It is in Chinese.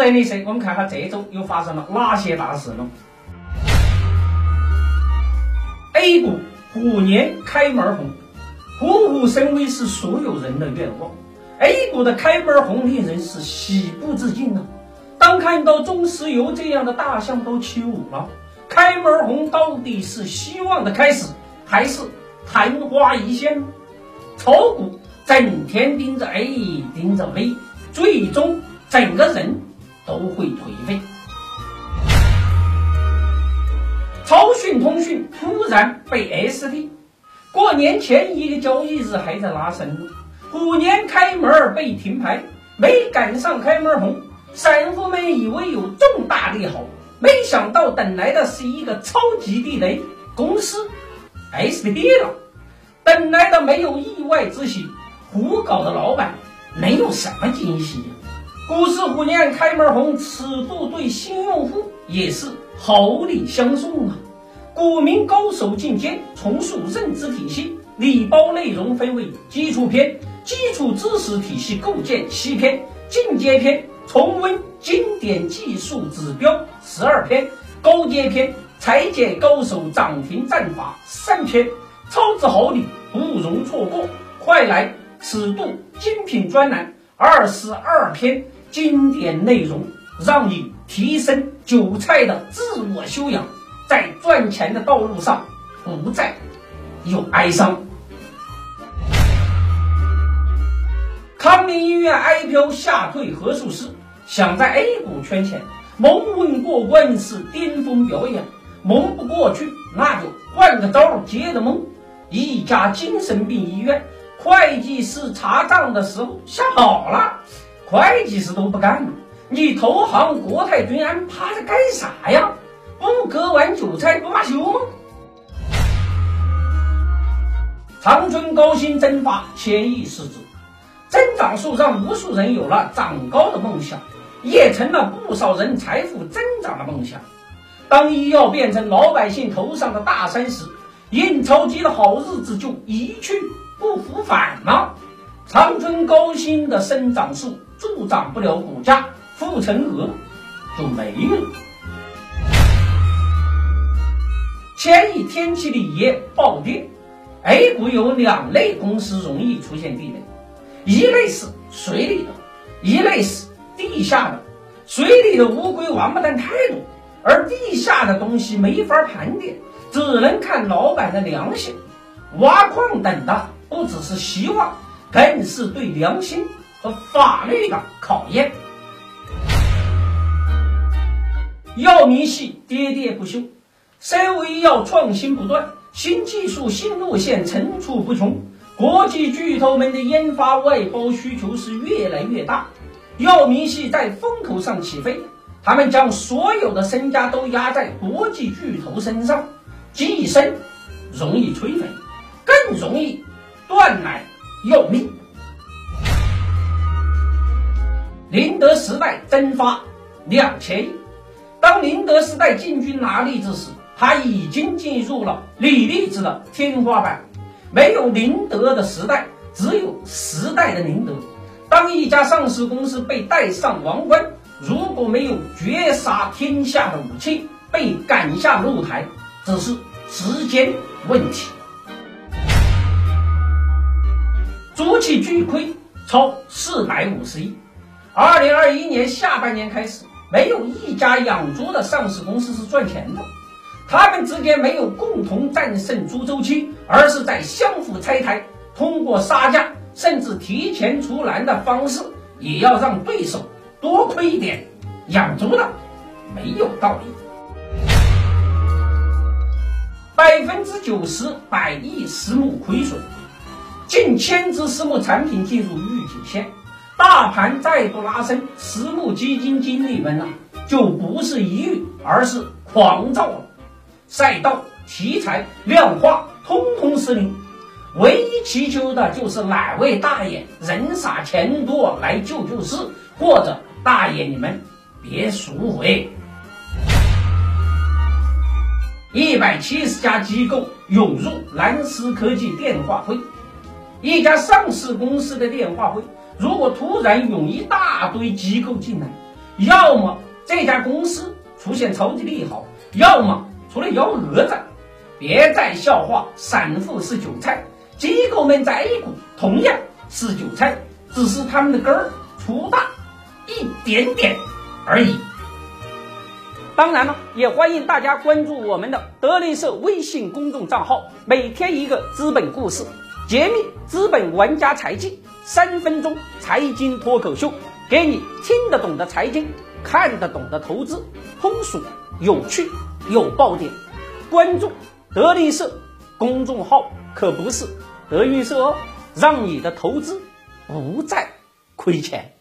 得你谁？我们看看这周又发生了哪些大事呢？A 股虎年开门红，虎虎生威是所有人的愿望。A 股的开门红令人是喜不自禁啊！当看到中石油这样的大象都起舞了，开门红到底是希望的开始，还是昙花一现？炒股整天盯着 A，盯着 V，最终整个人都会颓废。超讯通讯突然被 ST，过年前一个交易日还在拉升，虎年开门被停牌，没赶上开门红。散户们以为有重大利好，没想到等来的是一个超级地雷公司 ST 了。等来的没有意外之喜，胡搞的老板能有什么惊喜？股市虎年开门红，此度对新用户也是好礼相送啊！股民高手进阶，重塑认知体系，礼包内容分为基础篇、基础知识体系构建七篇、进阶篇。重温经典技术指标十二篇，高阶篇裁剪高手涨停战法三篇，超值好礼不容错过，快来尺度精品专栏二十二篇经典内容，让你提升韭菜的自我修养，在赚钱的道路上不再有哀伤。康宁医院 IPO 下退核数师。想在 A 股圈钱，蒙混过关是巅峰表演，蒙不过去，那就换个招接着蒙。一家精神病医院，会计师查账的时候吓跑了，会计师都不干了。你投行国泰君安趴着干啥呀？不割完韭菜不罢休吗？长春高新蒸发千亿市值，增长数让无数人有了长高的梦想。也成了不少人财富增长的梦想。当医药变成老百姓头上的大山时，印钞机的好日子就一去不复返了。长春高新的生长数助长不了股价，护城河就没了。千亿天齐锂业暴跌，A 股有两类公司容易出现地雷，一类是水里的，一类是。地下的水里的乌龟王八蛋太多，而地下的东西没法盘点，只能看老板的良心。挖矿等的不只是希望，更是对良心和法律的考验。药明系喋喋不休，生物医药创新不断，新技术新路线层出不穷，国际巨头们的研发外包需求是越来越大。药明系在风口上起飞，他们将所有的身家都压在国际巨头身上，跻身容易摧毁，更容易断奶要命。宁德时代蒸发两千亿，当宁德时代进军拿利之时，它已经进入了锂离子的天花板。没有宁德的时代，只有时代的宁德。当一家上市公司被带上王冠，如果没有绝杀天下的武器，被赶下露台，只是时间问题。猪气巨亏超四百五十亿。二零二一年下半年开始，没有一家养猪的上市公司是赚钱的。他们之间没有共同战胜猪周期，而是在相互拆台，通过杀价。甚至提前出栏的方式，也要让对手多亏一点。养猪的没有道理，百分之九十百亿私募亏损，近千只私募产品进入预警线，大盘再度拉升，私募基金经理们啊，就不是抑郁，而是狂躁了。赛道、题材、量化，通通失灵。唯一祈求的就是哪位大爷人傻钱多来救救市，或者大爷你们别赎回。一百七十家机构涌入蓝思科技电话会，一家上市公司的电话会，如果突然涌一大堆机构进来，要么这家公司出现超级利好，要么出来幺蛾子。别再笑话散户是韭菜，机构们在 A 股同样是韭菜，只是他们的根儿粗大一点点而已。当然了，也欢迎大家关注我们的德林社微信公众账号，每天一个资本故事，揭秘资本玩家财技，三分钟财经脱口秀，给你听得懂的财经，看得懂的投资，通俗有趣有爆点。关注德林社公众号可不是德云社哦，让你的投资不再亏钱。